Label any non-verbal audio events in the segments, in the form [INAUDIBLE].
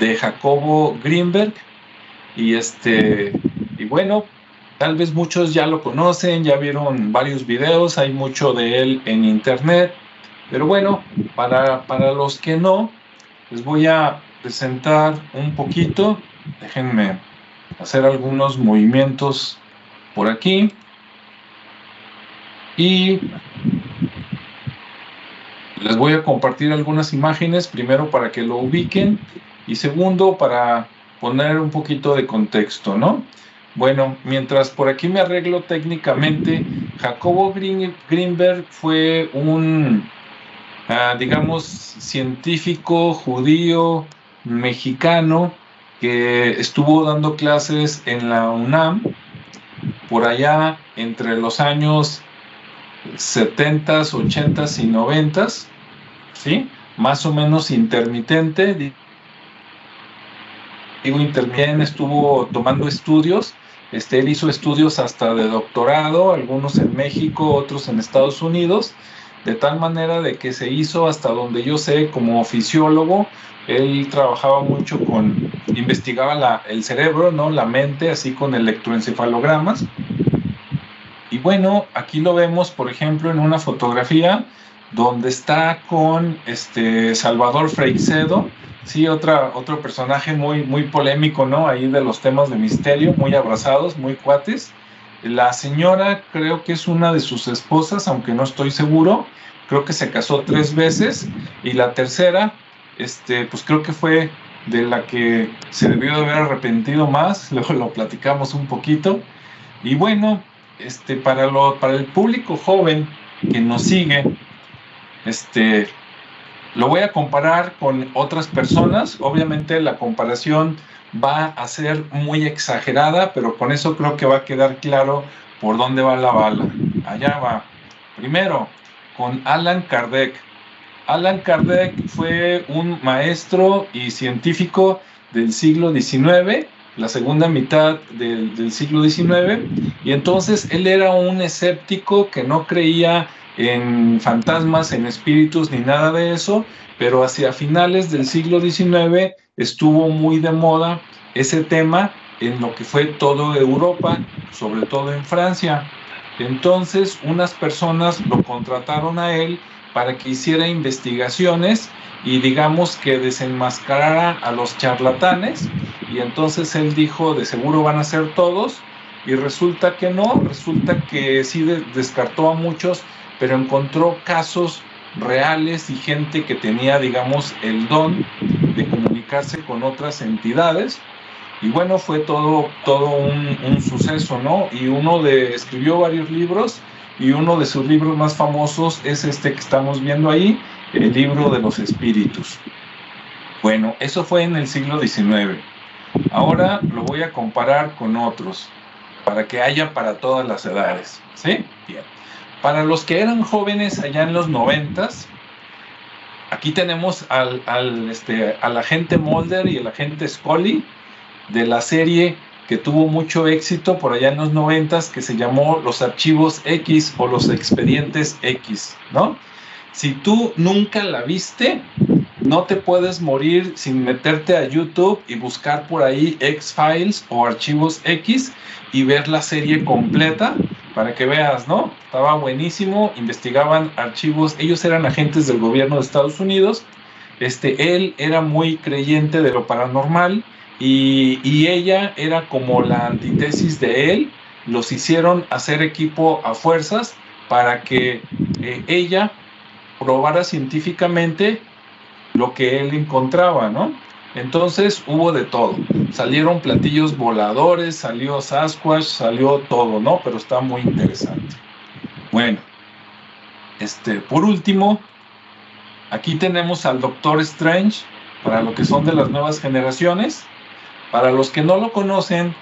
de Jacobo Greenberg. Y este, y bueno, tal vez muchos ya lo conocen, ya vieron varios videos, hay mucho de él en internet. Pero bueno, para, para los que no, les voy a presentar un poquito. Déjenme hacer algunos movimientos por aquí. Y les voy a compartir algunas imágenes, primero para que lo ubiquen y segundo para poner un poquito de contexto, ¿no? Bueno, mientras por aquí me arreglo técnicamente, Jacobo Greenberg fue un, ah, digamos, científico judío mexicano que estuvo dando clases en la UNAM por allá entre los años 70, 80 y 90, ¿sí? Más o menos intermitente. Digo, intermitente, estuvo tomando estudios. Este, él hizo estudios hasta de doctorado, algunos en México, otros en Estados Unidos, de tal manera de que se hizo hasta donde yo sé como fisiólogo. Él trabajaba mucho con, investigaba la, el cerebro, ¿no? La mente, así con electroencefalogramas y bueno, aquí lo vemos, por ejemplo, en una fotografía donde está con este Salvador Freixedo, sí, otra, otro personaje muy, muy polémico, ¿no? Ahí de los temas de misterio, muy abrazados, muy cuates. La señora creo que es una de sus esposas, aunque no estoy seguro. Creo que se casó tres veces y la tercera, este, pues creo que fue de la que se debió de haber arrepentido más. [LAUGHS] Luego lo platicamos un poquito. Y bueno, este, para, lo, para el público joven que nos sigue, este, lo voy a comparar con otras personas. Obviamente la comparación va a ser muy exagerada, pero con eso creo que va a quedar claro por dónde va la bala. Allá va. Primero, con Alan Kardec. Alan Kardec fue un maestro y científico del siglo XIX la segunda mitad del, siglo XIX, y entonces él era un escéptico que no creía en fantasmas, en espíritus ni nada de eso, pero hacia finales del siglo XIX estuvo muy de moda ese tema en lo que fue todo Europa, sobre todo en Francia. Entonces unas personas lo contrataron a él para que hiciera investigaciones y digamos que desenmascarara a los charlatanes y entonces él dijo de seguro van a ser todos y resulta que no, resulta que sí descartó a muchos, pero encontró casos reales y gente que tenía digamos el don de comunicarse con otras entidades y bueno fue todo todo un, suceso no y uno de escribió varios libros y uno de sus libros más famosos es este que estamos viendo ahí el libro de los espíritus. Bueno, eso fue en el siglo XIX. Ahora lo voy a comparar con otros, para que haya para todas las edades. ¿Sí? Bien. Para los que eran jóvenes allá en los noventas, aquí tenemos al, al, este, al agente Mulder y el agente Scully de la serie que tuvo mucho éxito por allá en los noventas, que se llamó Los Archivos X o Los Expedientes X, ¿no? Si tú nunca la viste, no te puedes morir sin meterte a YouTube y buscar por ahí X-Files o Archivos X y ver la serie completa para que veas, ¿no? Estaba buenísimo, investigaban archivos, ellos eran agentes del gobierno de Estados Unidos, este, él era muy creyente de lo paranormal y, ella era como la antítesis de él, los hicieron hacer equipo a fuerzas para que eh, ella probara científicamente lo que él encontraba, ¿no? Entonces hubo de todo. Salieron platillos voladores, salió Sasquatch, salió todo, ¿no? Pero está muy interesante. Bueno, este, por último, aquí tenemos al Doctor Strange, para lo que son de las nuevas generaciones. Para los que no lo conocen,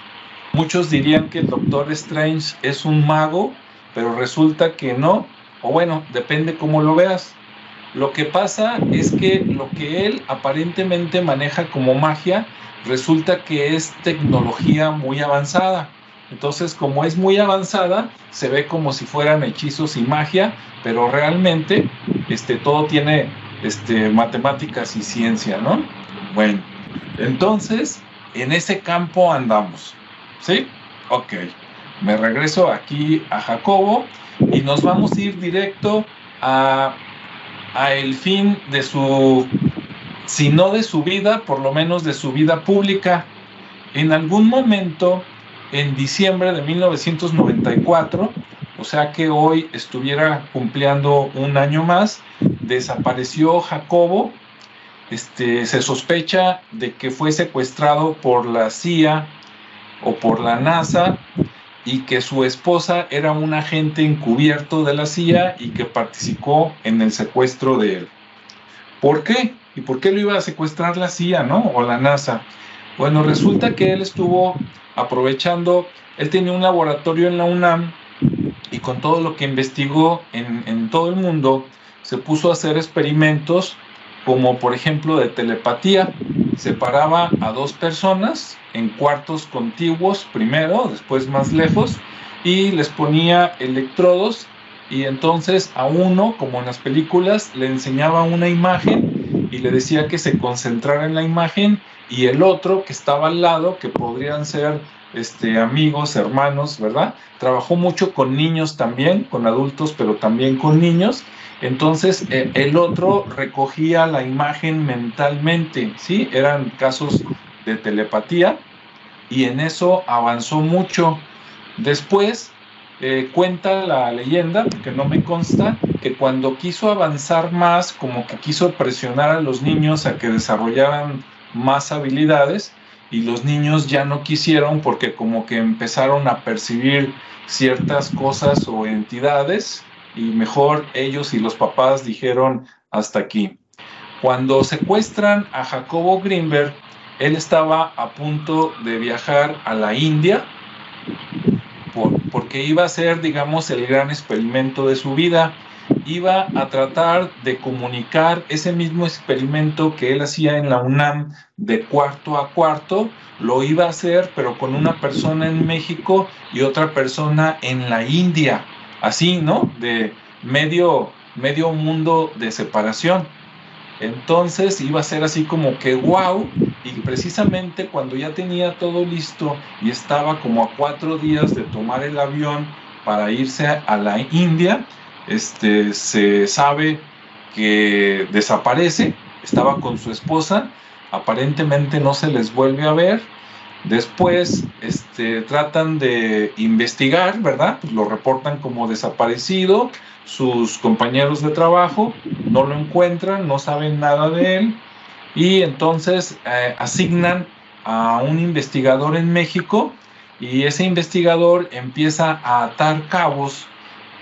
muchos dirían que el Doctor Strange es un mago, pero resulta que no, o bueno, depende cómo lo veas. Lo que pasa es que lo que él aparentemente maneja como magia resulta que es tecnología muy avanzada. Entonces, como es muy avanzada, se ve como si fueran hechizos y magia, pero realmente este, todo tiene este, matemáticas y ciencia, ¿no? Bueno, Entonces, en ese campo andamos. ¿Sí? Ok. Me regreso aquí a Jacobo y nos vamos a ir directo a, a el fin de su, si no de su vida, por lo menos de su vida pública. En algún momento, en diciembre de 1994, o sea que hoy estuviera cumpliendo un año más, desapareció Jacobo. Este, se sospecha de que fue secuestrado por la CIA o por la NASA y que su esposa era un agente encubierto de la CIA y que participó en el secuestro de él. ¿Por qué? ¿Y por qué lo iba a secuestrar la CIA, no? O la NASA. Bueno, resulta que él estuvo aprovechando, él tenía un laboratorio en la UNAM y con todo lo que investigó en, en todo el mundo, se puso a hacer experimentos como por ejemplo de telepatía. Separaba a dos personas en cuartos contiguos primero, después más lejos, y les ponía electrodos y entonces a uno, como en las películas, le enseñaba una imagen y le decía que se concentrara en la imagen y el otro que estaba al lado, que podrían ser este, amigos, hermanos, ¿verdad? Trabajó mucho con niños también, con adultos, pero también con niños. Entonces eh, el otro recogía la imagen mentalmente, ¿sí? Eran casos de telepatía y en eso avanzó mucho. Después eh, cuenta la leyenda, que no me consta, que cuando quiso avanzar más, como que quiso presionar a los niños a que desarrollaran más habilidades y los niños ya no quisieron porque como que empezaron a percibir ciertas cosas o entidades y mejor ellos y los papás dijeron hasta aquí. Cuando secuestran a Jacobo Greenberg, él estaba a punto de viajar a la India porque iba a ser, digamos, el gran experimento de su vida. Iba a tratar de comunicar ese mismo experimento que él hacía en la UNAM de cuarto a cuarto, lo iba a hacer, pero con una persona en México y otra persona en la India. Así, ¿no? De medio, medio mundo de separación. Entonces iba a ser así como que wow, y precisamente cuando ya tenía todo listo y estaba como a cuatro días de tomar el avión para irse a la India, este, se sabe que desaparece, estaba con su esposa, aparentemente no se les vuelve a ver, después este, tratan de investigar, ¿verdad? Pues lo reportan como desaparecido, sus compañeros de trabajo no lo encuentran, no saben nada de él y entonces eh, asignan a un investigador en México y ese investigador empieza a atar cabos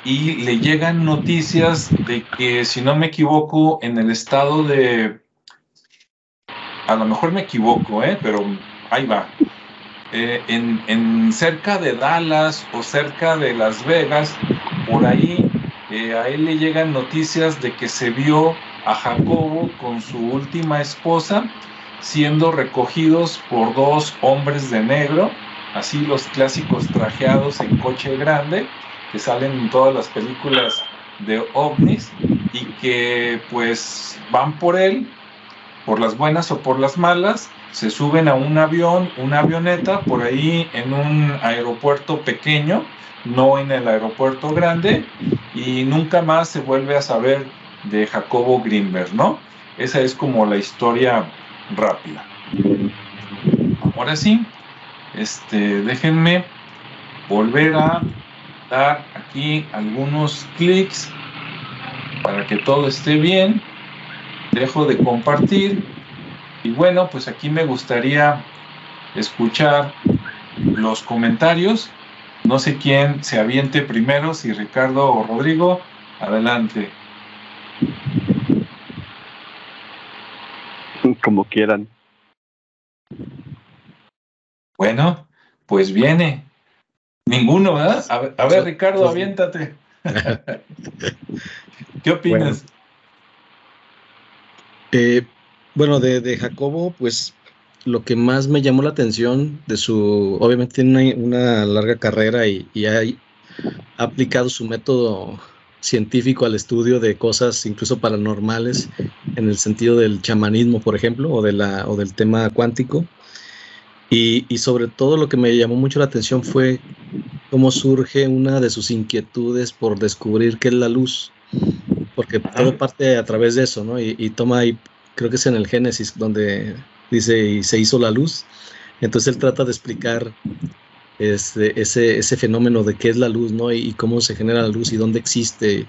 y le llegan noticias de que, si no me equivoco, en el estado de... A lo mejor me equivoco, ¿eh? pero ahí va. Eh, en, cerca de Dallas o cerca de Las Vegas, por ahí eh, a él le llegan noticias de que se vio a Jacobo con su última esposa siendo recogidos por dos hombres de negro, así los clásicos trajeados en coche grande que salen en todas las películas de ovnis y que pues van por él, por las buenas o por las malas, se suben a un avión, una avioneta, por ahí en un aeropuerto pequeño, no en el aeropuerto grande, y nunca más se vuelve a saber de Jacobo Greenberg, ¿no? Esa es como la historia rápida. Ahora sí, este, déjenme volver a dar aquí algunos clics para que todo esté bien. Dejo de compartir. Y bueno, pues aquí me gustaría escuchar los comentarios no sé quién se aviente primero, si Ricardo o Rodrigo. Adelante. [LAUGHS] Como quieran. Bueno, pues viene. Ninguno, ¿verdad? A ver, Ricardo, aviéntate. [LAUGHS] ¿Qué opinas? Eh, bueno, de, de, Jacobo, pues lo que más me llamó la atención de su, obviamente tiene una, larga carrera y, ha aplicado su método científico al estudio de cosas incluso paranormales en el sentido del chamanismo, por ejemplo, o, de la, o del tema cuántico. Y, y, sobre todo lo que me llamó mucho la atención fue cómo surge una de sus inquietudes por descubrir qué es la luz, porque todo parte a través de eso, ¿no? Y, y toma ahí, creo que es en el Génesis, donde dice, y se hizo la luz. Entonces él trata de explicar este, ese, ese fenómeno de qué es la luz, ¿no? Y, cómo se genera la luz y dónde existe.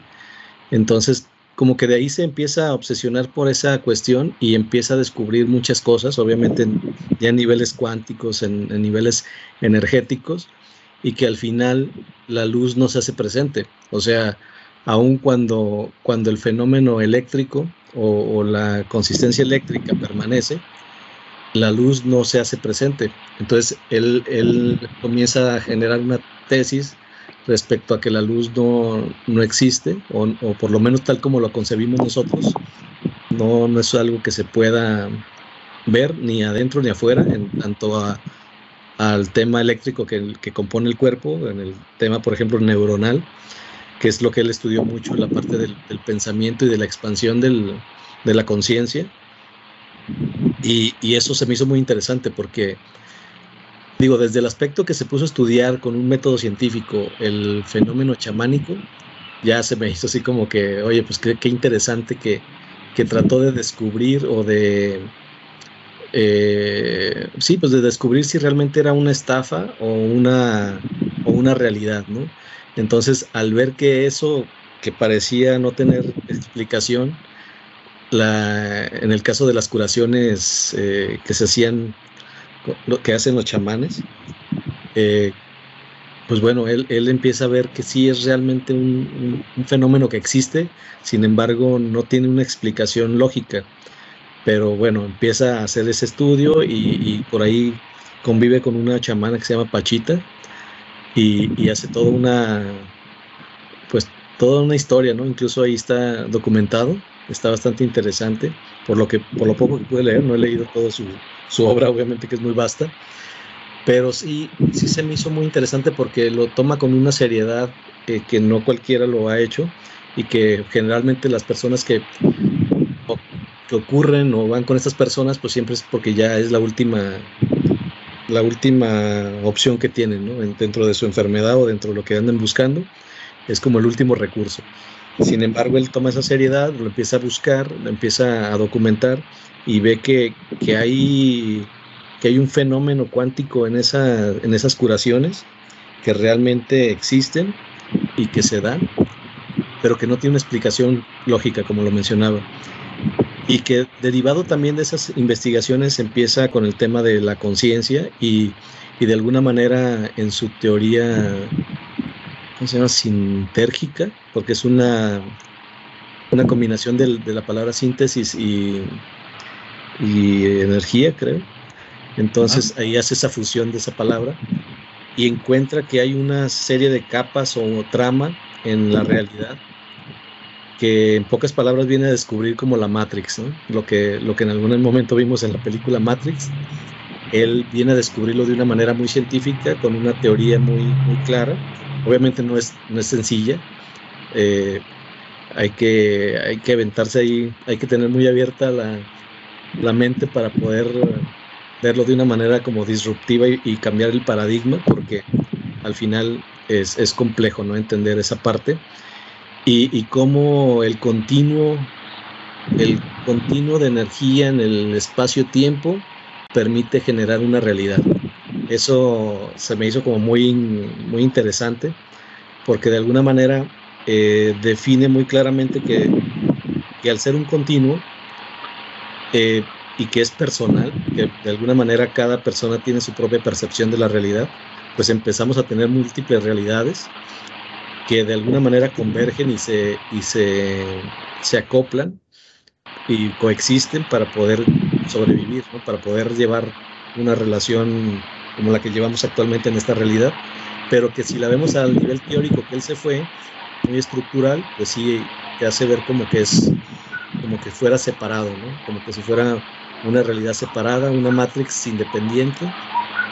Entonces, como que de ahí se empieza a obsesionar por esa cuestión y empieza a descubrir muchas cosas, obviamente ya en niveles cuánticos, en, niveles energéticos, y que al final la luz no se hace presente. O sea, aun cuando, cuando el fenómeno eléctrico o la consistencia eléctrica permanece, la luz no se hace presente. Entonces él, él comienza a generar una tesis respecto a que la luz no, no existe, o, por lo menos tal como lo concebimos nosotros, no, no es algo que se pueda ver ni adentro ni afuera, en tanto al tema eléctrico que, que compone el cuerpo, en el tema, por ejemplo, neuronal, que es lo que él estudió mucho, la parte del, pensamiento y de la expansión del, de la conciencia y, eso se me hizo muy interesante porque, digo, desde el aspecto que se puso a estudiar con un método científico el fenómeno chamánico, ya se me hizo así como que, oye, pues qué, qué interesante que, que, trató de descubrir o de, eh, sí, pues de descubrir si realmente era una estafa o una, o una realidad, ¿no? Entonces, al ver que eso que parecía no tener explicación, en el caso de las curaciones eh, que se hacían, lo que hacen los chamanes, eh, pues bueno, él, él, empieza a ver que sí es realmente un, fenómeno que existe, sin embargo no tiene una explicación lógica, pero bueno, empieza a hacer ese estudio y, por ahí convive con una chamana que se llama Pachita y, hace toda una, pues toda una historia, ¿no? Incluso ahí está documentado está bastante interesante, por lo, que, por lo poco que pude leer, no he leído toda su, su obra, obviamente que es muy vasta, pero sí, sí se me hizo muy interesante porque lo toma con una seriedad que no cualquiera lo ha hecho y que generalmente las personas que, que ocurren o van con estas personas, pues siempre es porque ya es la última la última opción que tienen dentro de su enfermedad o dentro de lo que andan buscando, es como el último recurso. Sin embargo, él toma esa seriedad, lo empieza a buscar, lo empieza a documentar y ve que, hay, que hay un fenómeno cuántico en, esa, en esas curaciones que realmente existen y que se dan, pero que no tiene una explicación lógica, como lo mencionaba. Y que derivado también de esas investigaciones empieza con el tema de la conciencia y, y de alguna manera en su teoría ¿cómo se llama? Sintérgica, porque es una, una combinación de la palabra síntesis y, y energía, creo. Entonces ahí hace esa fusión de esa palabra y encuentra que hay una serie de capas o trama en la realidad que en pocas palabras viene a descubrir como la Matrix, lo, que, lo que en algún momento vimos en la película Matrix. Él viene a descubrirlo de una manera muy científica, con una teoría muy, muy clara, Obviamente no es, no es sencilla. Eh, hay, que, hay que aventarse ahí, hay que tener muy abierta la, la mente para poder verlo de una manera como disruptiva y, cambiar el paradigma, porque al final es, es, complejo no entender esa parte. Y, cómo el continuo, el continuo de energía en el espacio-tiempo permite generar una realidad. Eso se me hizo como muy, muy interesante porque de alguna manera eh, define muy claramente que, que, al ser un continuo eh, y que es personal, que de alguna manera cada persona tiene su propia percepción de la realidad, pues empezamos a tener múltiples realidades que de alguna manera convergen y se, y se, se acoplan y coexisten para poder sobrevivir, ¿no? para poder llevar una relación como la que llevamos actualmente en esta realidad, pero que si la vemos al nivel teórico que él se fue, muy estructural, pues sí te hace ver como que es como que fuera separado, ¿no? Como que si fuera una realidad separada, una matrix independiente,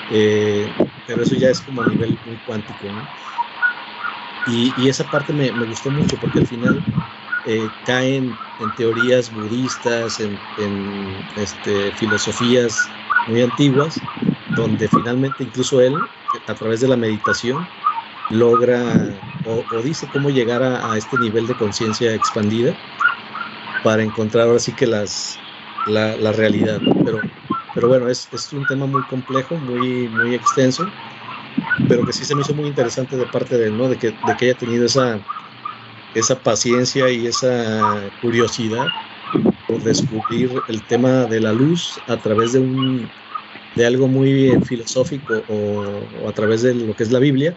eh, pero eso ya es como a nivel muy cuántico, ¿no? Y, esa parte me, me, gustó mucho porque al final eh, caen en teorías budistas, en, este, filosofías muy antiguas, donde finalmente incluso él, a través de la meditación, logra o, dice cómo llegar a, este nivel de conciencia expandida para encontrar ahora sí que las, la, la realidad. Pero, pero bueno, es, es, un tema muy complejo, muy, muy extenso, pero que sí se me hizo muy interesante de parte de él, ¿no? De que, de que haya tenido esa, esa paciencia y esa curiosidad por descubrir el tema de la luz a través de un de algo muy filosófico o, a través de lo que es la Biblia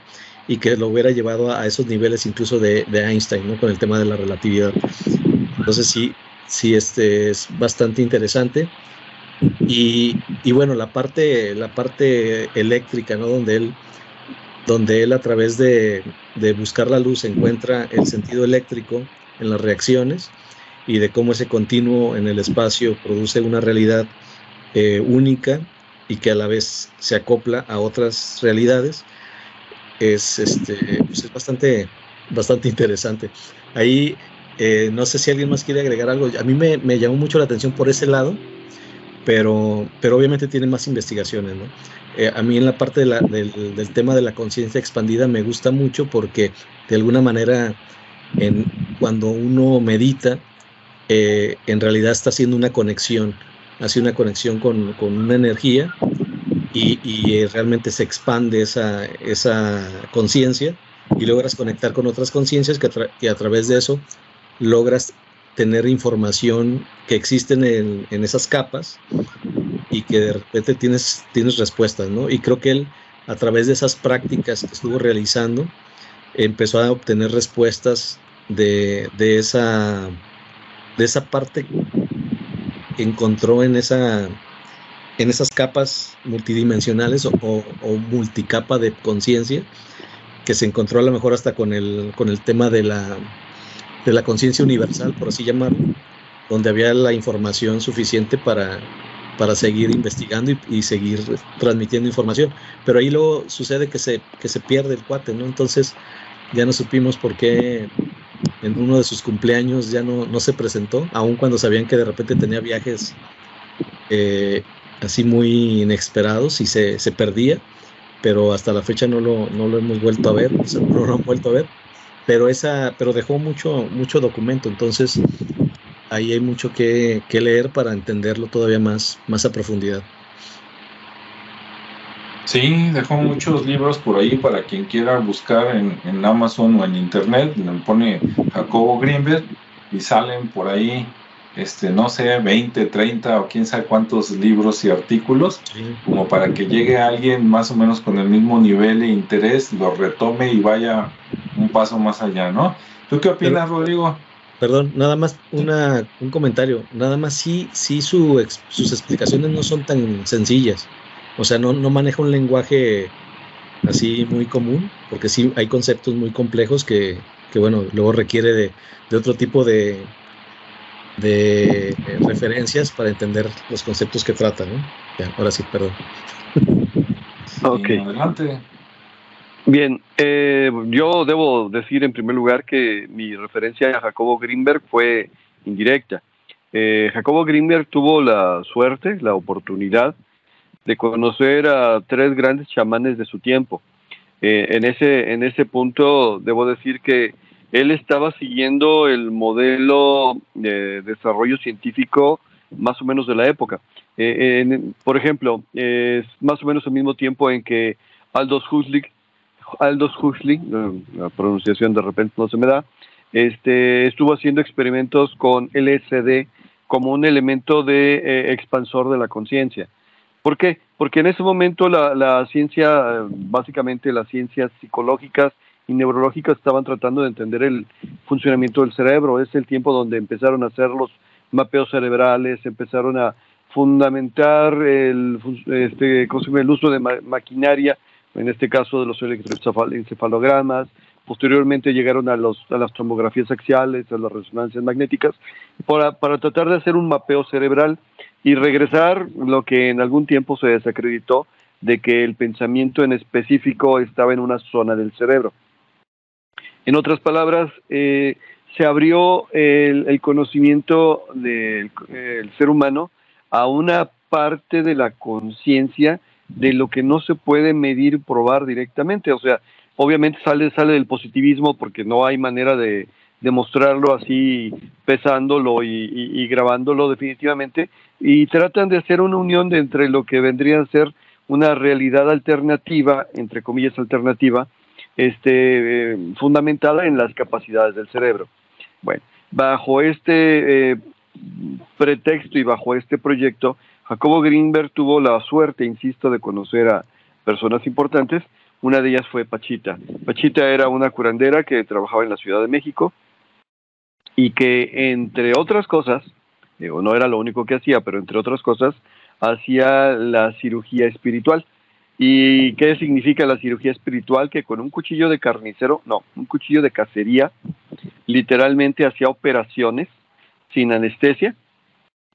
y que lo hubiera llevado a, esos niveles incluso de, Einstein, ¿no? Con el tema de la relatividad. Entonces sí, sí este es bastante interesante. Y, bueno, la parte, la parte eléctrica, ¿no? Donde él donde él a través de, buscar la luz encuentra el sentido eléctrico en las reacciones y de cómo ese continuo en el espacio produce una realidad eh, única y que a la vez se acopla a otras realidades, es, este, pues es bastante, bastante interesante. Ahí eh, no sé si alguien más quiere agregar algo. A mí me, me, llamó mucho la atención por ese lado, pero, pero obviamente tiene más investigaciones. ¿no? Eh, a mí en la parte del, tema de la conciencia expandida me gusta mucho porque de alguna manera en, cuando uno medita, eh, en realidad está haciendo una conexión, hace una conexión con, una energía y, y, realmente se expande esa, esa conciencia y logras conectar con otras conciencias que, que, a través de eso logras tener información que existen en, en esas capas y que de repente tienes, tienes respuestas, ¿no? Y creo que él, a través de esas prácticas que estuvo realizando, empezó a obtener respuestas de, esa, de esa parte que encontró en, esa, en esas capas multidimensionales o, o, multicapa de conciencia, que se encontró a lo mejor hasta con el, con el tema de la, de la conciencia universal, por así llamarlo, donde había la información suficiente para para seguir investigando y, seguir transmitiendo información. Pero ahí luego sucede que se, que se pierde el cuate, ¿no? Entonces ya no supimos por qué en uno de sus cumpleaños ya no, no se presentó, aun cuando sabían que de repente tenía viajes eh, así muy inesperados y se, se, perdía, pero hasta la fecha no lo, no lo hemos vuelto a ver, no lo han vuelto a ver, pero, esa, pero dejó mucho, mucho documento, entonces ahí hay mucho que, leer para entenderlo todavía más, más a profundidad. Sí, dejó muchos libros por ahí para quien quiera buscar en, Amazon o en Internet. Le pone Jacobo Greenberg y salen por ahí, este, no sé, 20, 30 o quién sabe cuántos libros y artículos, como para que llegue alguien más o menos con el mismo nivel e interés, lo retome y vaya un paso más allá, ¿no? ¿Tú qué opinas, Rodrigo? Perdón, nada más una, un comentario. Nada más sí, sí su sus explicaciones no son tan sencillas. O sea, no, no maneja un lenguaje así muy común, porque sí hay conceptos muy complejos que, que bueno, luego requiere de, de otro tipo de, de referencias para entender los conceptos que trata, ¿no? Ya, ahora sí, perdón. [LAUGHS] Ok. adelante. Bien, eh, yo debo decir en primer lugar que mi referencia a Jacobo Greenberg fue indirecta. Eh, Jacobo Greenberg tuvo la suerte, la oportunidad de conocer a tres grandes chamanes de su tiempo. Eh, en, ese, en ese punto debo decir que él estaba siguiendo el modelo de desarrollo científico más o menos de la época. por ejemplo, es más o menos el mismo tiempo en que Aldous Huxley Aldous Huxley, la pronunciación de repente no se me da, este, estuvo haciendo experimentos con LSD como un elemento de eh, expansor de la conciencia. ¿Por qué? Porque en ese momento la, ciencia, básicamente las ciencias psicológicas y neurológicas estaban tratando de entender el funcionamiento del cerebro. Es el tiempo donde empezaron a hacer los mapeos cerebrales, empezaron a fundamentar el, este, el uso de maquinaria en este caso de los electroencefalogramas, posteriormente llegaron a, los, a las tomografías axiales, a las resonancias magnéticas, para, para tratar de hacer un mapeo cerebral y regresar lo que en algún tiempo se desacreditó de que el pensamiento en específico estaba en una zona del cerebro. En otras palabras, eh, se abrió el, conocimiento del ser humano a una parte de la conciencia de lo que no se puede medir, probar directamente. O sea, obviamente sale, sale del positivismo porque no hay manera de demostrarlo así pesándolo y, grabándolo definitivamente y tratan de hacer una unión entre lo que vendría a ser una realidad alternativa, entre comillas alternativa, este, eh, fundamentada en las capacidades del cerebro. Bueno, bajo este eh, pretexto y bajo este proyecto, Jacobo Greenberg tuvo la suerte, insisto, de conocer a personas importantes. Una de ellas fue Pachita. Pachita era una curandera que trabajaba en la Ciudad de México y que, entre otras cosas, no era lo único que hacía, pero entre otras cosas, hacía la cirugía espiritual. ¿Y qué significa la cirugía espiritual? Que con un cuchillo de carnicero, no, un cuchillo de cacería, literalmente hacía operaciones sin anestesia.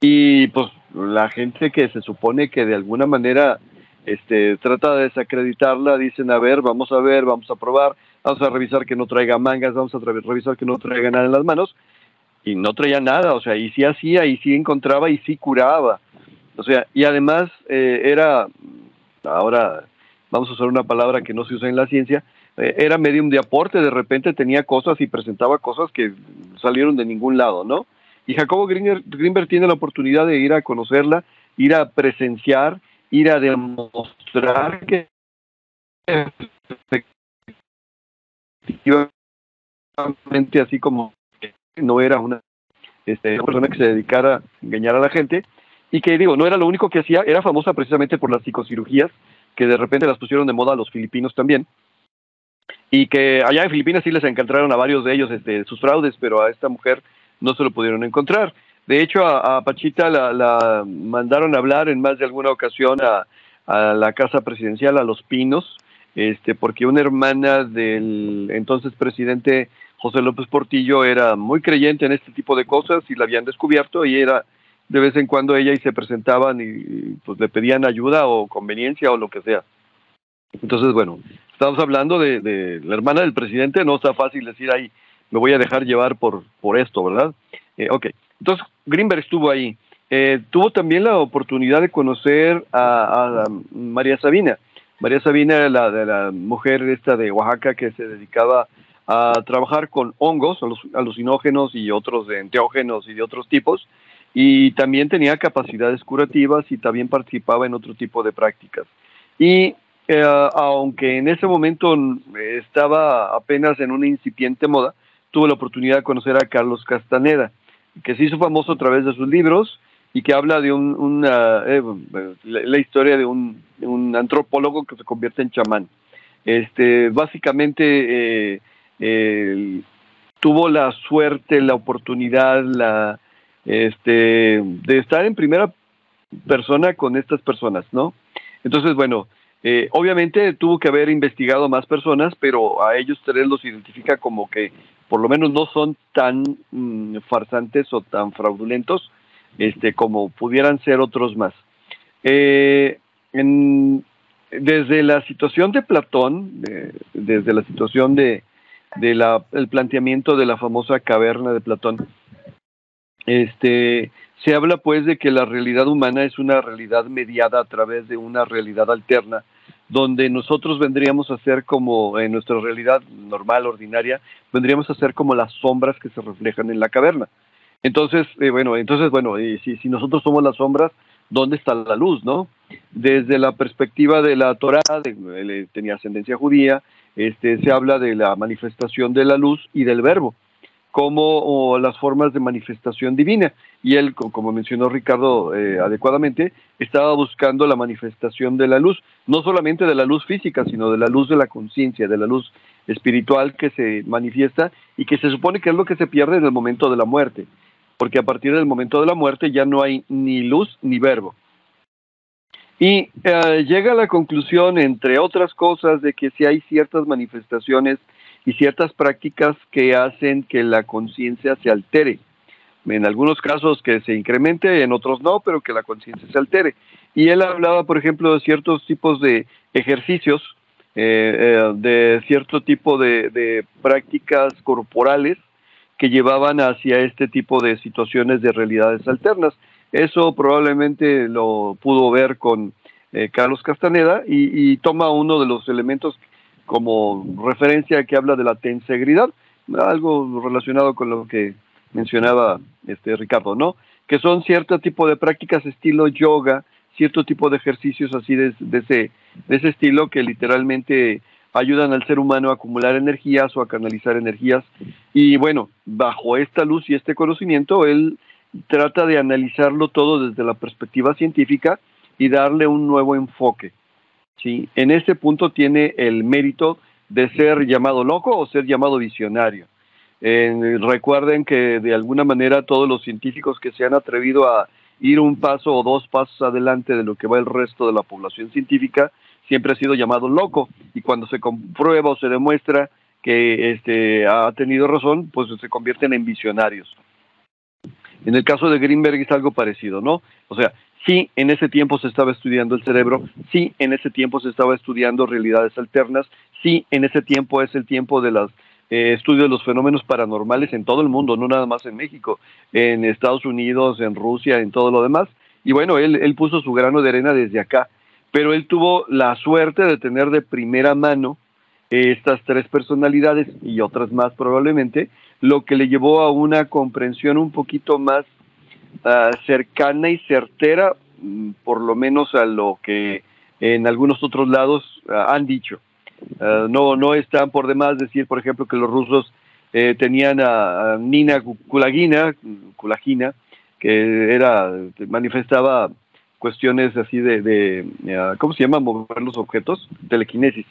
Y pues la gente que se supone que de alguna manera este, trata de desacreditarla, dicen, a ver, vamos a ver, vamos a probar, vamos a revisar que no traiga mangas, vamos a revisar que no traiga nada en las manos. Y no traía nada, o sea, y sí hacía, y sí encontraba, y sí curaba. O sea, y además eh, era ahora vamos a usar una palabra que no se usa en la ciencia, eh, era medium de aporte, de repente tenía cosas y presentaba cosas que salieron de ningún lado, ¿no? Y Jacobo Greenberg, tiene la oportunidad de ir a conocerla, ir a presenciar, ir a demostrar que efectivamente así como no era una, este, una persona que se dedicara a engañar a la gente, y que digo, no era lo único que hacía, era famosa precisamente por las psicocirugías, que de repente las pusieron de moda a los filipinos también, y que allá en Filipinas sí les encontraron a varios de ellos este, sus fraudes, pero a esta mujer no se lo pudieron encontrar. De hecho, a, Pachita la, mandaron a hablar en más de alguna ocasión a, a, la casa presidencial, a Los Pinos, este, porque una hermana del entonces presidente José López Portillo era muy creyente en este tipo de cosas y la habían descubierto y era de vez en cuando ella y se presentaban y pues le pedían ayuda o conveniencia o lo que sea. Entonces, bueno, estamos hablando de, la hermana del presidente, no está fácil decir ahí, me voy a dejar llevar por, por esto, ¿verdad? Eh, ok, entonces Greenberg estuvo ahí. Eh, tuvo también la oportunidad de conocer a, María Sabina. María Sabina era la, de la mujer esta de Oaxaca que se dedicaba a trabajar con hongos, alucinógenos y otros de enteógenos y de otros tipos, y también tenía capacidades curativas y también participaba en otro tipo de prácticas. Y eh, aunque en ese momento estaba apenas en una incipiente moda, tuve la oportunidad de conocer a Carlos Castaneda, que se hizo famoso a través de sus libros y que habla de una, eh, la, historia de un, antropólogo que se convierte en chamán. Este, básicamente eh, tuvo la suerte, la oportunidad, la, este, de estar en primera persona con estas personas, ¿no? Entonces, bueno, eh, obviamente tuvo que haber investigado más personas, pero a ellos tres los identifica como que por lo menos no son tan mm, farsantes o tan fraudulentos este, como pudieran ser otros más. Eh, desde la situación de Platón, desde la situación de, de el planteamiento de la famosa caverna de Platón, este, se habla pues de que la realidad humana es una realidad mediada a través de una realidad alterna, donde nosotros vendríamos a ser como en nuestra realidad normal, ordinaria, vendríamos a ser como las sombras que se reflejan en la caverna. Entonces, eh, bueno, entonces, bueno, si, si nosotros somos las sombras, ¿dónde está la luz, no? Desde la perspectiva de la Torah, de, tenía ascendencia judía, este, se habla de la manifestación de la luz y del verbo como las formas de manifestación divina. Y él, como mencionó Ricardo eh, adecuadamente, estaba buscando la manifestación de la luz, no solamente de la luz física, sino de la luz de la conciencia, de la luz espiritual que se manifiesta y que se supone que es lo que se pierde en el momento de la muerte, porque a partir del momento de la muerte ya no hay ni luz ni verbo. Y eh, llega a la conclusión, entre otras cosas, de que si hay ciertas manifestaciones y ciertas prácticas que hacen que la conciencia se altere. En algunos casos que se incremente, en otros no, pero que la conciencia se altere. Y él hablaba, por ejemplo, de ciertos tipos de ejercicios, eh, eh, de cierto tipo de, prácticas corporales que llevaban hacia este tipo de situaciones de realidades alternas. Eso probablemente lo pudo ver con eh, Carlos Castaneda y, toma uno de los elementos como referencia que habla de la tensegridad, algo relacionado con lo que mencionaba este Ricardo, ¿no? Que son cierto tipo de prácticas estilo yoga, cierto tipo de ejercicios así de, ese, de ese estilo que literalmente ayudan al ser humano a acumular energías o a canalizar energías. Y bueno, bajo esta luz y este conocimiento, él trata de analizarlo todo desde la perspectiva científica y darle un nuevo enfoque. ¿sí? En ese punto tiene el mérito de ser llamado loco o ser llamado visionario. recuerden que de alguna manera todos los científicos que se han atrevido a ir un paso o dos pasos adelante de lo que va el resto de la población científica, siempre ha sido llamado loco y cuando se comprueba o se demuestra que este, ha tenido razón, pues se convierten en visionarios. En el caso de Greenberg es algo parecido, ¿no? O sea, sí, en ese tiempo se estaba estudiando el cerebro, sí, en ese tiempo se estaba estudiando realidades alternas, sí, en ese tiempo es el tiempo de los eh, estudios de los fenómenos paranormales en todo el mundo, no nada más en México, en Estados Unidos, en Rusia, en todo lo demás. Y bueno, él, él puso su grano de arena desde acá pero él tuvo la suerte de tener de primera mano estas tres personalidades y otras más probablemente, lo que le llevó a una comprensión un poquito más ah, cercana y certera, mm, por lo menos a lo que en algunos otros lados ah, han dicho. Ah, no, no están por demás decir, por ejemplo, que los rusos eh, tenían a, Nina Kulagina, Kulagina, que era manifestaba cuestiones así de, de, ¿cómo se llama? Mover los objetos, telequinesis.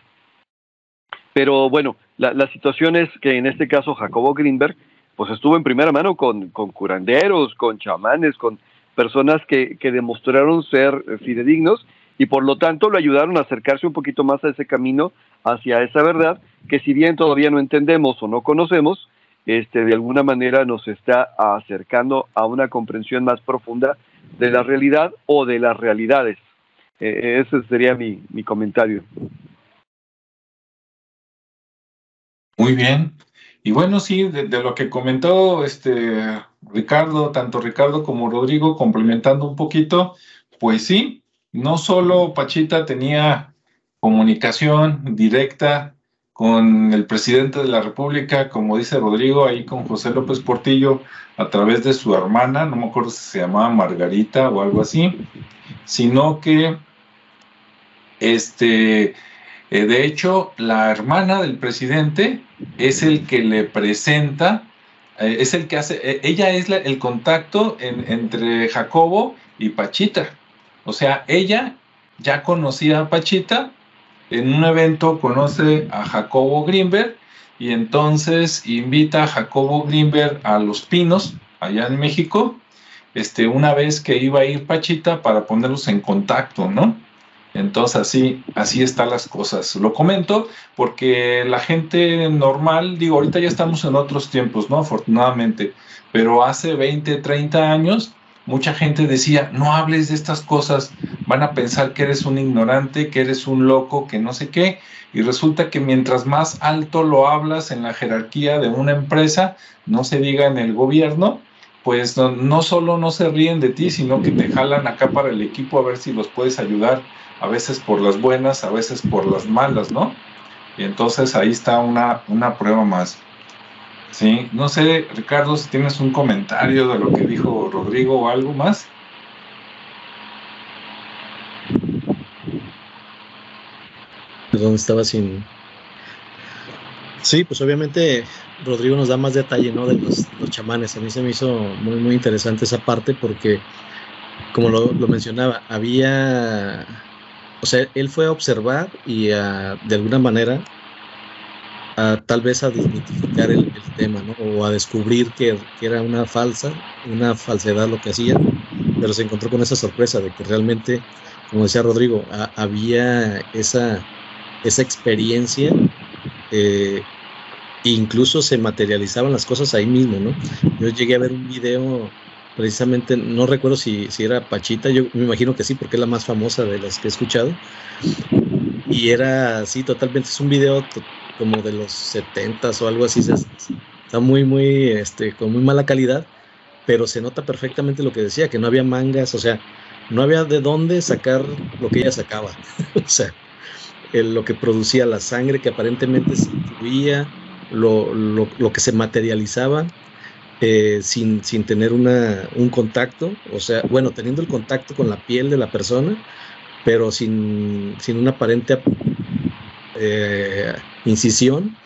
Pero bueno, la, situación es que en este caso Jacobo Greenberg, pues estuvo en primera mano con, curanderos, con chamanes, con personas que, demostraron ser fidedignos y por lo tanto lo ayudaron a acercarse un poquito más a ese camino hacia esa verdad que si bien todavía no entendemos o no conocemos, este, de alguna manera nos está acercando a una comprensión más profunda de la realidad o de las realidades. Eh, ese sería mi comentario. Muy bien. Y bueno, sí, de, lo que comentó este Ricardo, tanto Ricardo como Rodrigo, complementando un poquito, pues sí, no solo Pachita tenía comunicación directa con el presidente de la República, como dice Rodrigo, ahí con José López Portillo, a través de su hermana, no me acuerdo si se llamaba Margarita o algo así, sino que, este, eh, de hecho, la hermana del presidente es el que le presenta, eh, es el que hace, eh, ella es el contacto entre Jacobo y Pachita. O sea, ella ya conocía a Pachita en un evento conoce a Jacobo Greenberg y entonces invita a Jacobo Greenberg a Los Pinos, allá en México, este, una vez que iba a ir Pachita para ponerlos en contacto, ¿no? Entonces así, así están las cosas. Lo comento porque la gente normal, digo, ahorita ya estamos en otros tiempos, ¿no? Afortunadamente, pero hace 20, 30 años mucha gente decía, no hables de estas cosas, van a pensar que eres un ignorante, que eres un loco, que no sé qué, y resulta que mientras más alto lo hablas en la jerarquía de una empresa, no se diga en el gobierno, pues no, no solo no se ríen de ti, sino que te jalan acá para el equipo a ver si los puedes ayudar, a veces por las buenas, a veces por las malas, ¿no? Y entonces ahí está una, una prueba más. Sí, no sé, Ricardo, si tienes un comentario de lo que dijo Rodrigo o algo más. ¿Dónde estaba sin...? Sí, pues obviamente Rodrigo nos da más detalle, ¿no? De los, chamanes. A mí se me hizo muy, muy interesante esa parte porque, como lo, mencionaba, había... O sea, él fue a observar y a, de alguna manera tal vez a desmitificar el, tema, ¿no? O a descubrir que, era una falsa, una falsedad lo que hacían, pero se encontró con esa sorpresa de que realmente, como decía Rodrigo, había esa, esa experiencia, eh, incluso se materializaban las cosas ahí mismo, ¿no? Yo llegué a ver un video precisamente, no recuerdo si, si era Pachita, yo me imagino que sí, porque es la más famosa de las que he escuchado, y era así, totalmente, es un video como de los 70 o algo así, está muy, muy, este, con muy mala calidad, pero se nota perfectamente lo que decía, que no había mangas, o sea, no había de dónde sacar lo que ella sacaba. [LAUGHS] o sea, lo que producía la sangre que aparentemente se fluía, lo, lo, lo, que se materializaba eh, sin, sin, tener una, un contacto, o sea, bueno, teniendo el contacto con la piel de la persona, pero sin, sin una aparente eh, incisión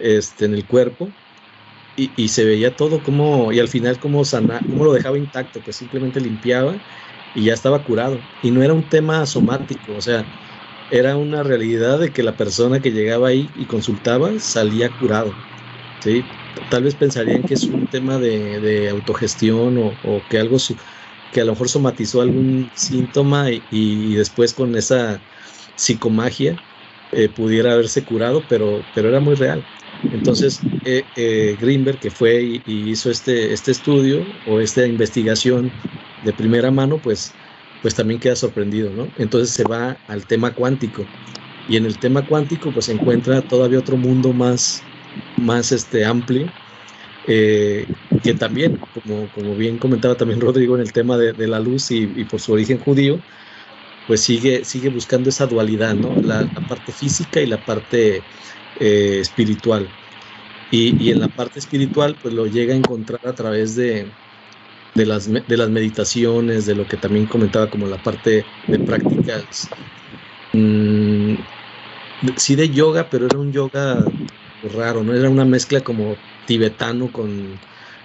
este, en el cuerpo. Y, y, se veía todo como, y al final como, sana, como lo dejaba intacto, que simplemente limpiaba y ya estaba curado. Y no era un tema somático, o sea, era una realidad de que la persona que llegaba ahí y consultaba salía curado. ¿sí? Tal vez pensarían que es un tema de, autogestión o, que algo que a lo mejor somatizó algún síntoma y, después con esa psicomagia eh, pudiera haberse curado, pero, pero era muy real. Entonces, eh, eh, Greenberg, que fue y, hizo este, este estudio o esta investigación de primera mano, pues pues también queda sorprendido, ¿no? Entonces se va al tema cuántico y en el tema cuántico pues encuentra todavía otro mundo más, más este, amplio, eh, que también, como, como bien comentaba también [LAUGHS] Rodrigo en el tema de, la luz y, por su origen judío, pues sigue, sigue buscando esa dualidad, ¿no? La, parte física y la parte eh, espiritual. Y, en la parte espiritual pues lo llega a encontrar a través de, de las, de las meditaciones, de lo que también comentaba como la parte de prácticas, mmm, sí de yoga, pero era un yoga raro, ¿no? Era una mezcla como tibetano con,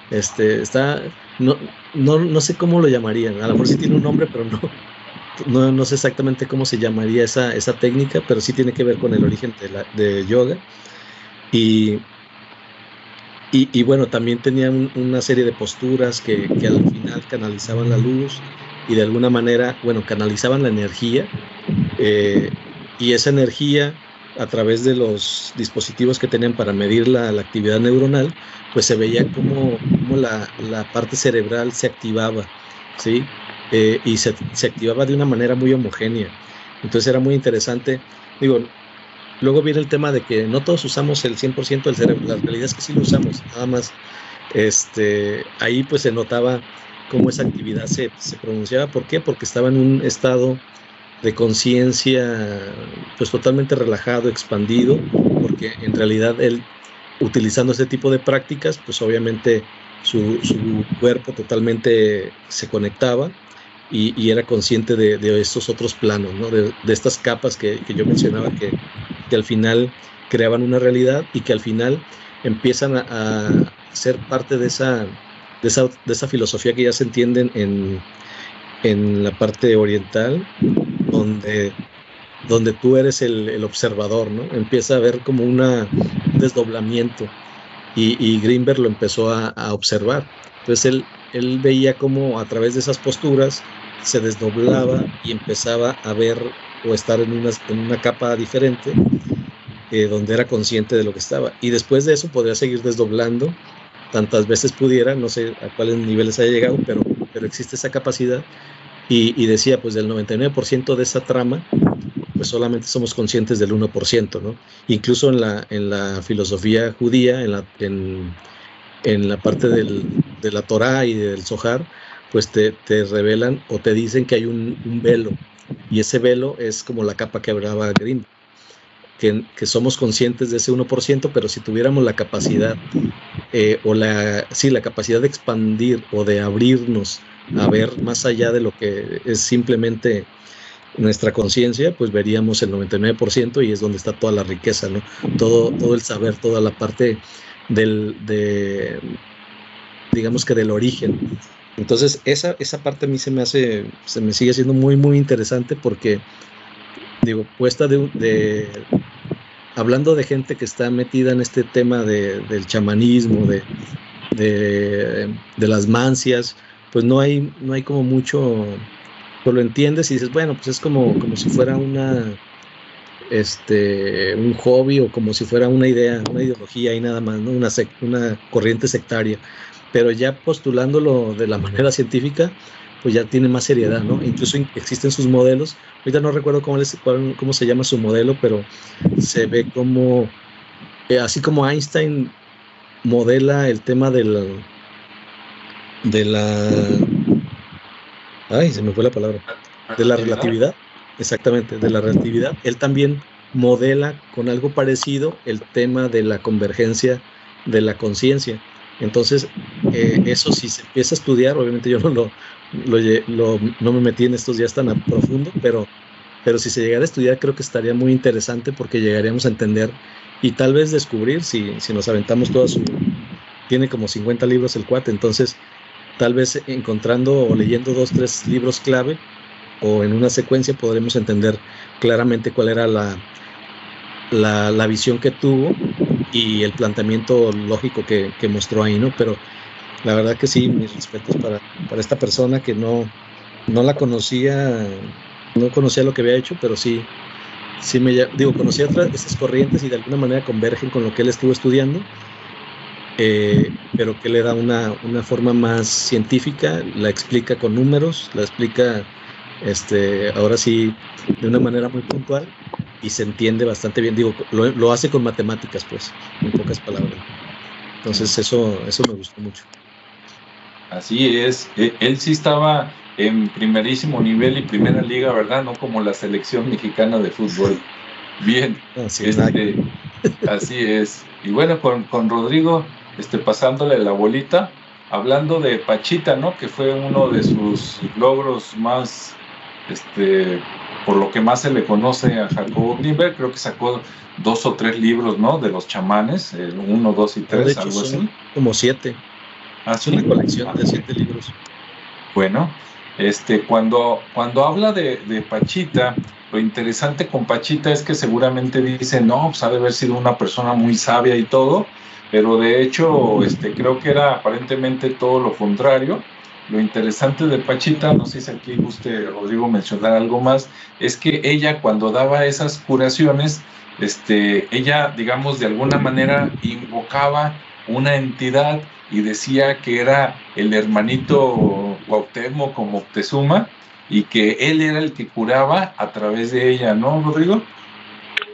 este, está, no, no, no sé cómo lo llamarían, a lo mejor sí tiene un nombre, pero no, no, no sé exactamente cómo se llamaría esa, esa técnica, pero sí tiene que ver con el origen de, la, de yoga. Y, y, bueno, también tenían una serie de posturas que, que, al final canalizaban la luz y de alguna manera, bueno, canalizaban la energía eh, y esa energía a través de los dispositivos que tenían para medir la, actividad neuronal, pues se veía como la, parte cerebral se activaba, ¿sí? Eh, y se, se activaba de una manera muy homogénea. Entonces era muy interesante. Digo, Luego viene el tema de que no todos usamos el 100% del cerebro, la realidad es que sí lo usamos, nada más este, ahí pues se notaba cómo esa actividad se, se pronunciaba. ¿Por qué? Porque estaba en un estado de conciencia pues totalmente relajado, expandido, porque en realidad él utilizando este tipo de prácticas pues obviamente su, su cuerpo totalmente se conectaba y, y, era consciente de, de, estos otros planos, ¿no? de, de estas capas que, que, yo mencionaba que, que al final creaban una realidad y que al final empiezan a, a ser parte de esa, de esa, de esa filosofía que ya se entienden en, en la parte oriental, donde, donde tú eres el, el observador, ¿no? Empieza a haber como una, un desdoblamiento y, y Greenberg lo empezó a, a observar. Entonces él, él veía como a través de esas posturas se desdoblaba y empezaba a ver o estar en una, en una capa diferente eh, donde era consciente de lo que estaba. Y después de eso podría seguir desdoblando tantas veces pudiera, no sé a cuáles niveles haya llegado, pero, pero existe esa capacidad. Y, y decía, pues del 99% de esa trama, pues solamente somos conscientes del 1%, ¿no? Incluso en la, en la filosofía judía, en la, en, en la parte del, de la Torah y del Zohar, pues te, te, revelan o te dicen que hay un, un, velo, y ese velo es como la capa que hablaba Green, que, que somos conscientes de ese 1%, pero si tuviéramos la capacidad, eh, o la, sí, la capacidad de expandir o de abrirnos a ver más allá de lo que es simplemente nuestra conciencia, pues veríamos el 99% y es donde está toda la riqueza, ¿no? Todo, todo el saber, toda la parte del, de, digamos que del origen. Entonces, esa, esa parte a mí se me hace, se me sigue siendo muy, muy interesante porque, digo, puesta de, de hablando de gente que está metida en este tema de, del chamanismo, de, de, de, las mancias, pues no hay, no hay como mucho, pues lo entiendes y dices, bueno, pues es como, como si fuera una, este, un hobby o como si fuera una idea, una ideología y nada más, ¿no? una, sec, una corriente sectaria pero ya postulándolo de la manera científica, pues ya tiene más seriedad, ¿no? Incluso existen sus modelos, ahorita no recuerdo cómo, les, cuál, cómo se llama su modelo, pero se ve como, eh, así como Einstein modela el tema de la, de la, ay, se me fue la palabra, de la relatividad, exactamente, de la relatividad. Él también modela con algo parecido el tema de la convergencia de la conciencia. Entonces, eh, eso si se empieza a estudiar, obviamente yo no lo, lo, no me metí en estos días tan a profundo, pero, pero si se llegara a estudiar creo que estaría muy interesante porque llegaríamos a entender y tal vez descubrir si, si nos aventamos toda su... Tiene como 50 libros el cuate, entonces tal vez encontrando o leyendo dos, tres libros clave o en una secuencia podremos entender claramente cuál era la, la, la visión que tuvo y el planteamiento lógico que, que, mostró ahí, ¿no? Pero la verdad que sí, mis respetos para, para esta persona que no, no la conocía, no conocía lo que había hecho, pero sí, sí me digo, conocía otras esas corrientes y de alguna manera convergen con lo que él estuvo estudiando, eh, pero que le da una, una, forma más científica, la explica con números, la explica este, ahora sí de una manera muy puntual y se entiende bastante bien. Digo, lo, hace con matemáticas, pues, en pocas palabras. Entonces eso, eso me gustó mucho. Así es, e, él sí estaba en primerísimo nivel y primera liga, ¿verdad? No como la selección mexicana de fútbol. Bien, así es. Este, así es. Y bueno, con, con Rodrigo, este, pasándole la bolita, hablando de Pachita, ¿no? Que fue uno de sus logros más este, por lo que más se le conoce a Jacobo Greenberg, creo que sacó dos o tres libros, ¿no? De los chamanes, el uno, dos y tres, algo así. Como siete. Ah, es una colección de siete libros. Bueno, este, cuando, cuando habla de, de, Pachita, lo interesante con Pachita es que seguramente dice, no, pues ha de haber sido una persona muy sabia y todo, pero de hecho, este, creo que era aparentemente todo lo contrario lo interesante de Pachita, no sé si aquí guste Rodrigo mencionar algo más, es que ella cuando daba esas curaciones, este, ella, digamos, de alguna manera invocaba una entidad y decía que era el hermanito Cuauhtémoc como Moctezuma y que él era el que curaba a través de ella, ¿no, Rodrigo?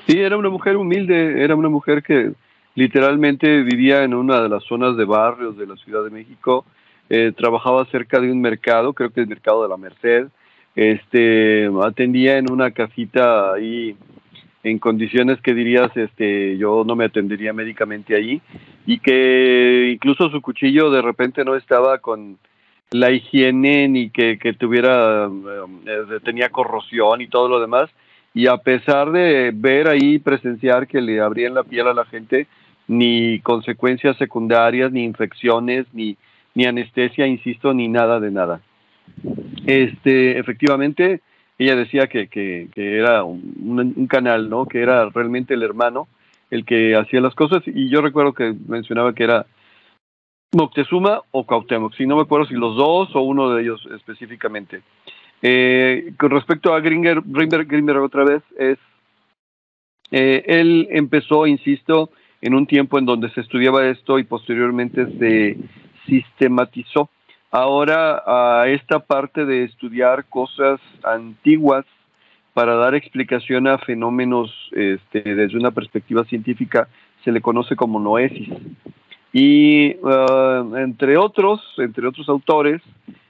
Sí, era una mujer humilde, era una mujer que literalmente vivía en una de las zonas de barrios de la Ciudad de México, eh, trabajaba cerca de un mercado, creo que el mercado de la Merced, este, atendía en una casita ahí en condiciones que dirías, este, yo no me atendería médicamente ahí, y que incluso su cuchillo de repente no estaba con la higiene ni que, tuviera, eh, tenía corrosión y todo lo demás, y a pesar de ver ahí, presenciar que le abrían la piel a la gente, ni consecuencias secundarias, ni infecciones, ni, ni anestesia, insisto, ni nada de nada. Este, efectivamente, ella decía que, que, era un, canal, ¿no? Que era realmente el hermano el que hacía las cosas y yo recuerdo que mencionaba que era Moctezuma o Cuauhtémoc, si no me acuerdo si los dos o uno de ellos específicamente. Eh, con respecto a Gringer, Grimberg, otra vez, es eh, él empezó, insisto, en un tiempo en donde se estudiaba esto y posteriormente se sistematizó. Ahora a esta parte de estudiar cosas antiguas para dar explicación a fenómenos este, desde una perspectiva científica se le conoce como noesis. Y uh, entre otros, entre otros autores,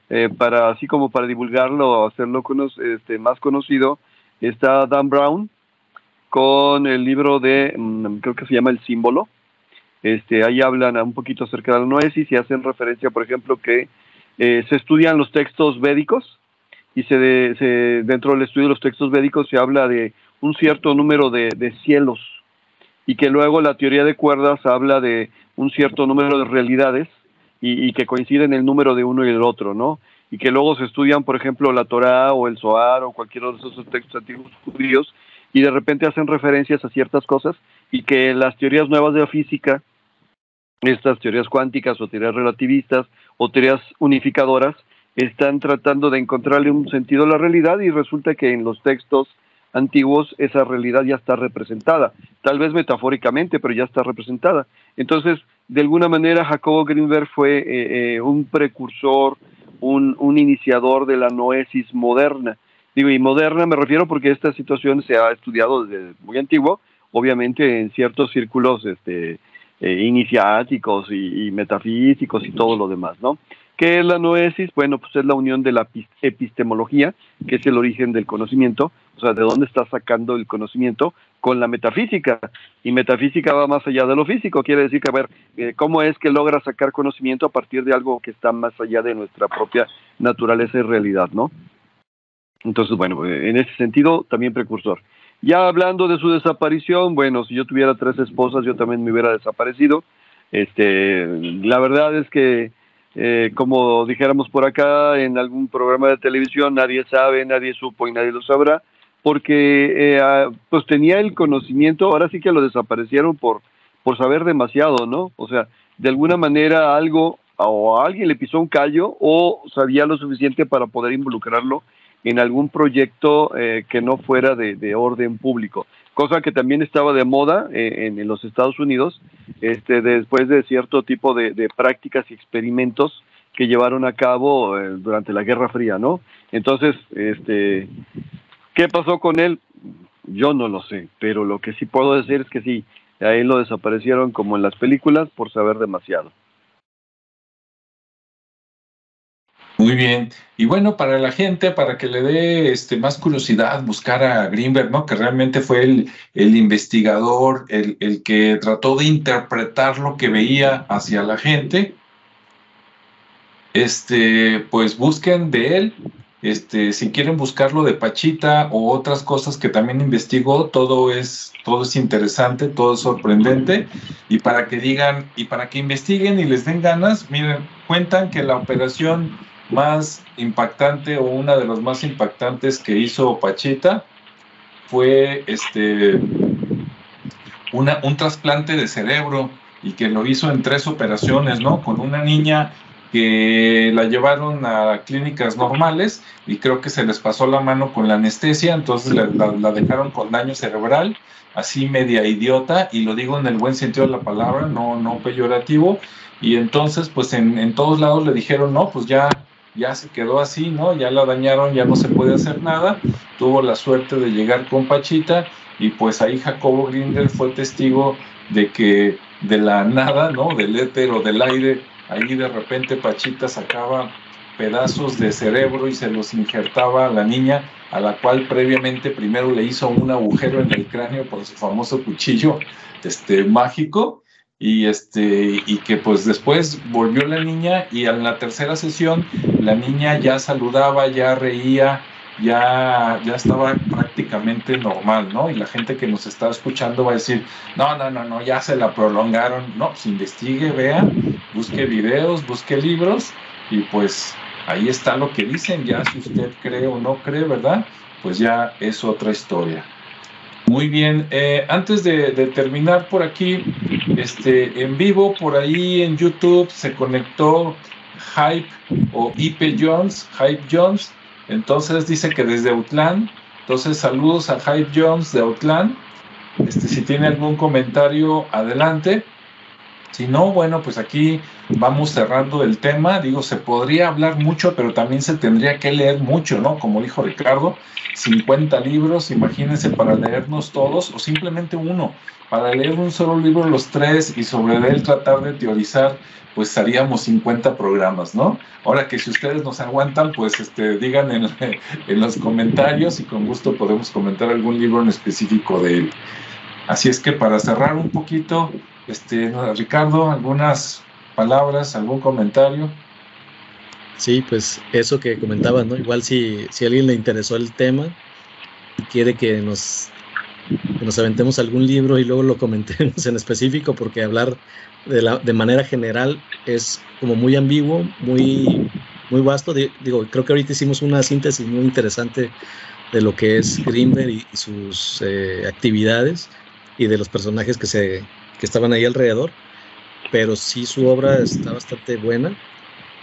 eh, para así como para divulgarlo, hacerlo este, más conocido, está Dan Brown con el libro de, mm, creo que se llama El símbolo, este, ahí hablan un poquito acerca de la noesis y hacen referencia, por ejemplo, que eh, se estudian los textos védicos y se, dentro del estudio de los textos védicos se habla de un cierto número de, cielos y que luego la teoría de cuerdas habla de un cierto número de realidades y, que coinciden el número de uno y el otro, ¿no? Y que luego se estudian, por ejemplo, la Torá o el Zohar o cualquiera de esos textos antiguos judíos y de repente hacen referencias a ciertas cosas y que las teorías nuevas de la física estas teorías cuánticas o teorías relativistas o teorías unificadoras están tratando de encontrarle un sentido a la realidad y resulta que en los textos antiguos esa realidad ya está representada, tal vez metafóricamente, pero ya está representada. Entonces, de alguna manera, Jacobo Greenberg fue eh, eh, un precursor, un, un, iniciador de la noesis moderna. Digo, y moderna me refiero porque esta situación se ha estudiado desde muy antiguo, obviamente en ciertos círculos este, eh, iniciáticos y, metafísicos y todo lo demás, ¿no? ¿Qué es la noesis? Bueno, pues es la unión de la epistemología, que es el origen del conocimiento, o sea, de dónde está sacando el conocimiento, con la metafísica. Y metafísica va más allá de lo físico, quiere decir que, a ver, eh, ¿cómo es que logra sacar conocimiento a partir de algo que está más allá de nuestra propia naturaleza y realidad, ¿no? Entonces, bueno, en ese sentido, también precursor. Ya hablando de su desaparición, bueno, si yo tuviera tres esposas, yo también me hubiera desaparecido. Este, la verdad es que, eh, como dijéramos por acá en algún programa de televisión, nadie sabe, nadie supo y nadie lo sabrá, porque eh, ah, pues tenía el conocimiento, ahora sí que lo desaparecieron por, por saber demasiado, ¿no? O sea, de alguna manera algo o alguien le pisó un callo o sabía lo suficiente para poder involucrarlo en algún proyecto eh, que no fuera de, orden público, cosa que también estaba de moda eh, en, los Estados Unidos este, después de cierto tipo de, prácticas y experimentos que llevaron a cabo eh, durante la Guerra Fría, ¿no? Entonces, este, ¿qué pasó con él? Yo no lo sé, pero lo que sí puedo decir es que sí, a él lo desaparecieron como en las películas por saber demasiado. Muy bien. Y bueno, para la gente, para que le dé este, más curiosidad buscar a Greenberg. Que realmente fue el, el investigador, el, el, que trató de interpretar lo que veía hacia la gente. Este, pues busquen de él. Este, si quieren buscarlo de Pachita o otras cosas que también investigó, todo es, todo es interesante, todo es sorprendente. Y para que digan, y para que investiguen y les den ganas, miren, cuentan que la operación más impactante o una de las más impactantes que hizo Pachita fue este una, un trasplante de cerebro y que lo hizo en tres operaciones, ¿no? Con una niña que la llevaron a clínicas normales y creo que se les pasó la mano con la anestesia, entonces la, dejaron con daño cerebral, así media idiota, y lo digo en el buen sentido de la palabra, no, no peyorativo, y entonces pues en, en todos lados le dijeron, no, pues ya ya se quedó así, ¿no? Ya la dañaron, ya no se puede hacer nada. Tuvo la suerte de llegar con Pachita y pues ahí Jacobo Grinder fue testigo de que de la nada, ¿no? Del éter o del aire, ahí de repente Pachita sacaba pedazos de cerebro y se los injertaba a la niña, a la cual previamente primero le hizo un agujero en el cráneo por su famoso cuchillo este, mágico y este y que pues después volvió la niña y en la tercera sesión la niña ya saludaba, ya reía, ya, ya estaba prácticamente normal, ¿no? Y la gente que nos está escuchando va a decir, no, no, no, no, ya se la prolongaron. No, pues investigue, vea, busque videos, busque libros y pues ahí está lo que dicen, ya si usted cree o no cree, ¿verdad? Pues ya es otra historia. Muy bien, eh, antes de, terminar por aquí, este, en vivo por ahí en YouTube se conectó Hype o IP Jones, Hype Jones, entonces dice que desde Outland, entonces saludos a Hype Jones de Outland, este, si tiene algún comentario, adelante. Si no, bueno, pues aquí vamos cerrando el tema. Digo, se podría hablar mucho, pero también se tendría que leer mucho, ¿no? Como dijo Ricardo, 50 libros, imagínense, para leernos todos, o simplemente uno, para leer un solo libro los tres y sobre él tratar de teorizar, pues haríamos 50 programas, ¿no? Ahora que si ustedes nos aguantan, pues este, digan en, [LAUGHS] en los comentarios y con gusto podemos comentar algún libro en específico de él. Así es que para cerrar un poquito, este, Ricardo, algunas palabras, algún comentario. Sí, pues eso que comentabas, ¿no? Igual si, si a alguien le interesó el tema, quiere que nos, nos aventemos algún libro y luego lo comentemos [LAUGHS] en específico, porque hablar de, la, de manera general es como muy ambiguo, muy, muy vasto. Digo, creo que ahorita hicimos una síntesis muy interesante de lo que es Greenberg y, sus eh, actividades y de los personajes que se, que estaban ahí alrededor, pero sí su obra está bastante buena,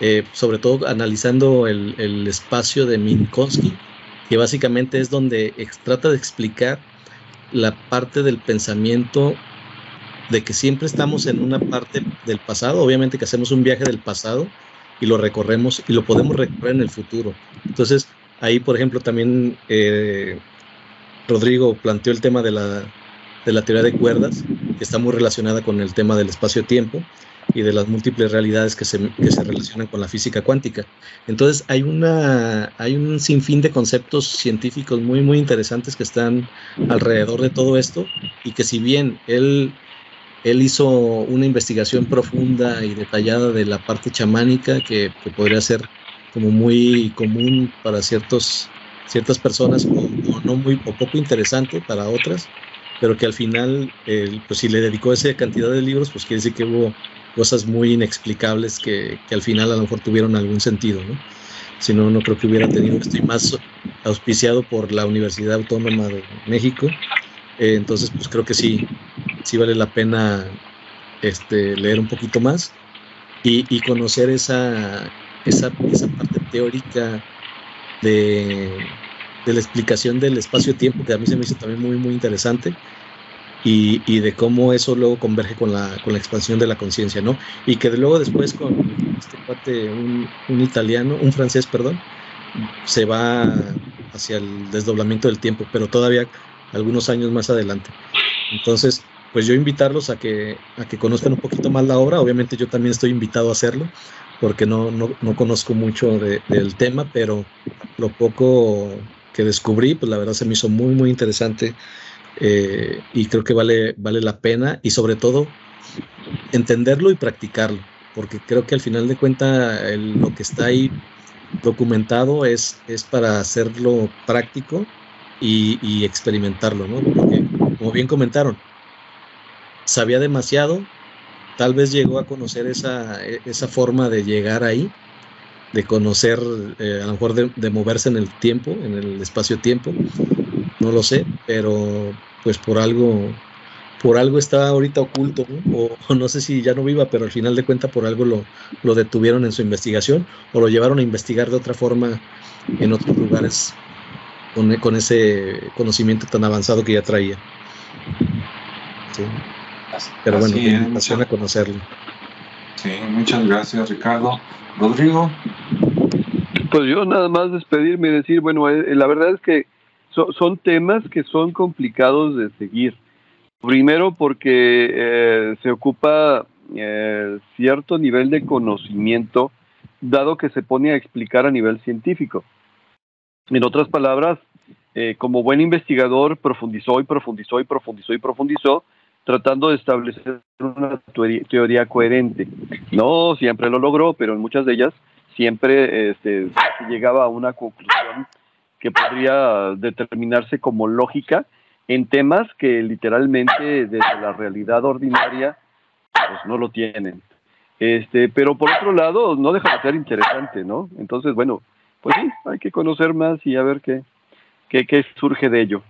eh, sobre todo analizando el, el, espacio de Minkowski, que básicamente es donde trata de explicar la parte del pensamiento de que siempre estamos en una parte del pasado, obviamente que hacemos un viaje del pasado y lo recorremos y lo podemos recorrer en el futuro. Entonces, ahí, por ejemplo, también eh, Rodrigo planteó el tema de la, de la teoría de cuerdas, que está muy relacionada con el tema del espacio-tiempo y de las múltiples realidades que se, que se relacionan con la física cuántica. Entonces hay, una, hay un sinfín de conceptos científicos muy, muy interesantes que están alrededor de todo esto y que si bien él, él hizo una investigación profunda y detallada de la parte chamánica que, podría ser como muy común para ciertos, ciertas personas o, no muy, o poco interesante para otras, pero que al final, pues si le dedicó esa cantidad de libros, pues quiere decir que hubo cosas muy inexplicables que, que, al final a lo mejor tuvieron algún sentido, ¿no? Si no, no creo que hubiera tenido, estoy más auspiciado por la Universidad Autónoma de México, eh, entonces pues creo que sí, sí vale la pena este, leer un poquito más y, y conocer esa, esa, esa parte teórica de, de la explicación del espacio-tiempo, que a mí se me hizo también muy, muy interesante y, y, de cómo eso luego converge con la, con la expansión de la conciencia, ¿no? Y que luego después con este cuate, un, un, italiano, un francés, perdón, se va hacia el desdoblamiento del tiempo, pero todavía algunos años más adelante. Entonces, pues yo invitarlos a que, a que conozcan un poquito más la obra, obviamente yo también estoy invitado a hacerlo, porque no, no, no conozco mucho de, del tema, pero lo poco que descubrí, pues la verdad se me hizo muy, muy interesante eh, y creo que vale, vale la pena y sobre todo entenderlo y practicarlo, porque creo que al final de cuentas lo que está ahí documentado es, es para hacerlo práctico y, experimentarlo, ¿no? Porque, como bien comentaron, sabía demasiado, tal vez llegó a conocer esa, esa forma de llegar ahí, de conocer, eh, a lo mejor de, de, moverse en el tiempo, en el espacio-tiempo, no lo sé, pero pues por algo, por algo está ahorita oculto, O, no sé si ya no viva, pero al final de cuentas por algo lo, lo detuvieron en su investigación o lo llevaron a investigar de otra forma en otros lugares con, con ese conocimiento tan avanzado que ya traía. Pero bueno, me apasiona conocerlo. Sí, muchas gracias Ricardo. Rodrigo. Pues yo nada más despedirme y decir, bueno, eh, la verdad es que son temas que son complicados de seguir. Primero porque eh, se ocupa eh, cierto nivel de conocimiento, dado que se pone a explicar a nivel científico. En otras palabras, eh, como buen investigador, profundizó y profundizó y profundizó y profundizó, tratando de establecer una teoría, coherente. No siempre lo logró, pero en muchas de ellas siempre este, llegaba a una conclusión que podría determinarse como lógica en temas que literalmente desde la realidad ordinaria pues no lo tienen. Este, pero por otro lado, no deja de ser interesante, ¿no? Entonces, bueno, pues sí, hay que conocer más y a ver qué, qué, qué surge de ello.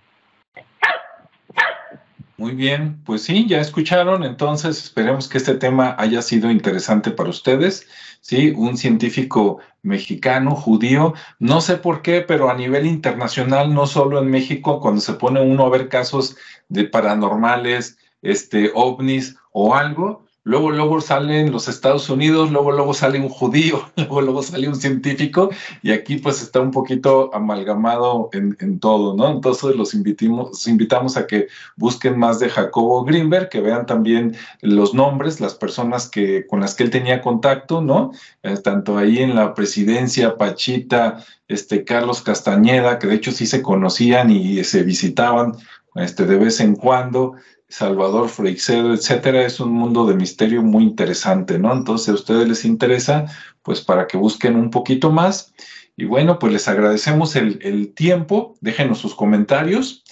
Muy bien, pues sí, ya escucharon, entonces esperemos que este tema haya sido interesante para ustedes. Sí, un científico mexicano, judío, no sé por qué, pero a nivel internacional, no solo en México, cuando se pone uno a ver casos de paranormales, este, ovnis o algo, luego, luego salen los Estados Unidos, luego, luego sale un judío, [LAUGHS] luego, luego sale un científico, y aquí pues está un poquito amalgamado en, todo, ¿no? Entonces los invitamos, invitamos a que busquen más de Jacobo Greenberg, que vean también los nombres, las personas que, con las que él tenía contacto, ¿no? Eh, tanto ahí en la presidencia, Pachita, este, Carlos Castañeda, que de hecho sí se conocían y se visitaban este, de vez en cuando, Salvador Freixedo, etcétera, es un mundo de misterio muy interesante, ¿no? Entonces, a ustedes les interesa, pues para que busquen un poquito más. Y bueno, pues les agradecemos el, el tiempo, déjenos sus comentarios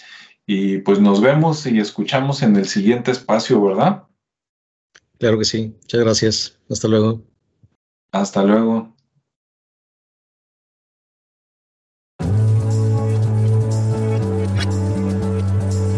y pues nos vemos y escuchamos en el siguiente espacio, ¿verdad? Claro que sí. Muchas gracias. Hasta luego. Hasta luego.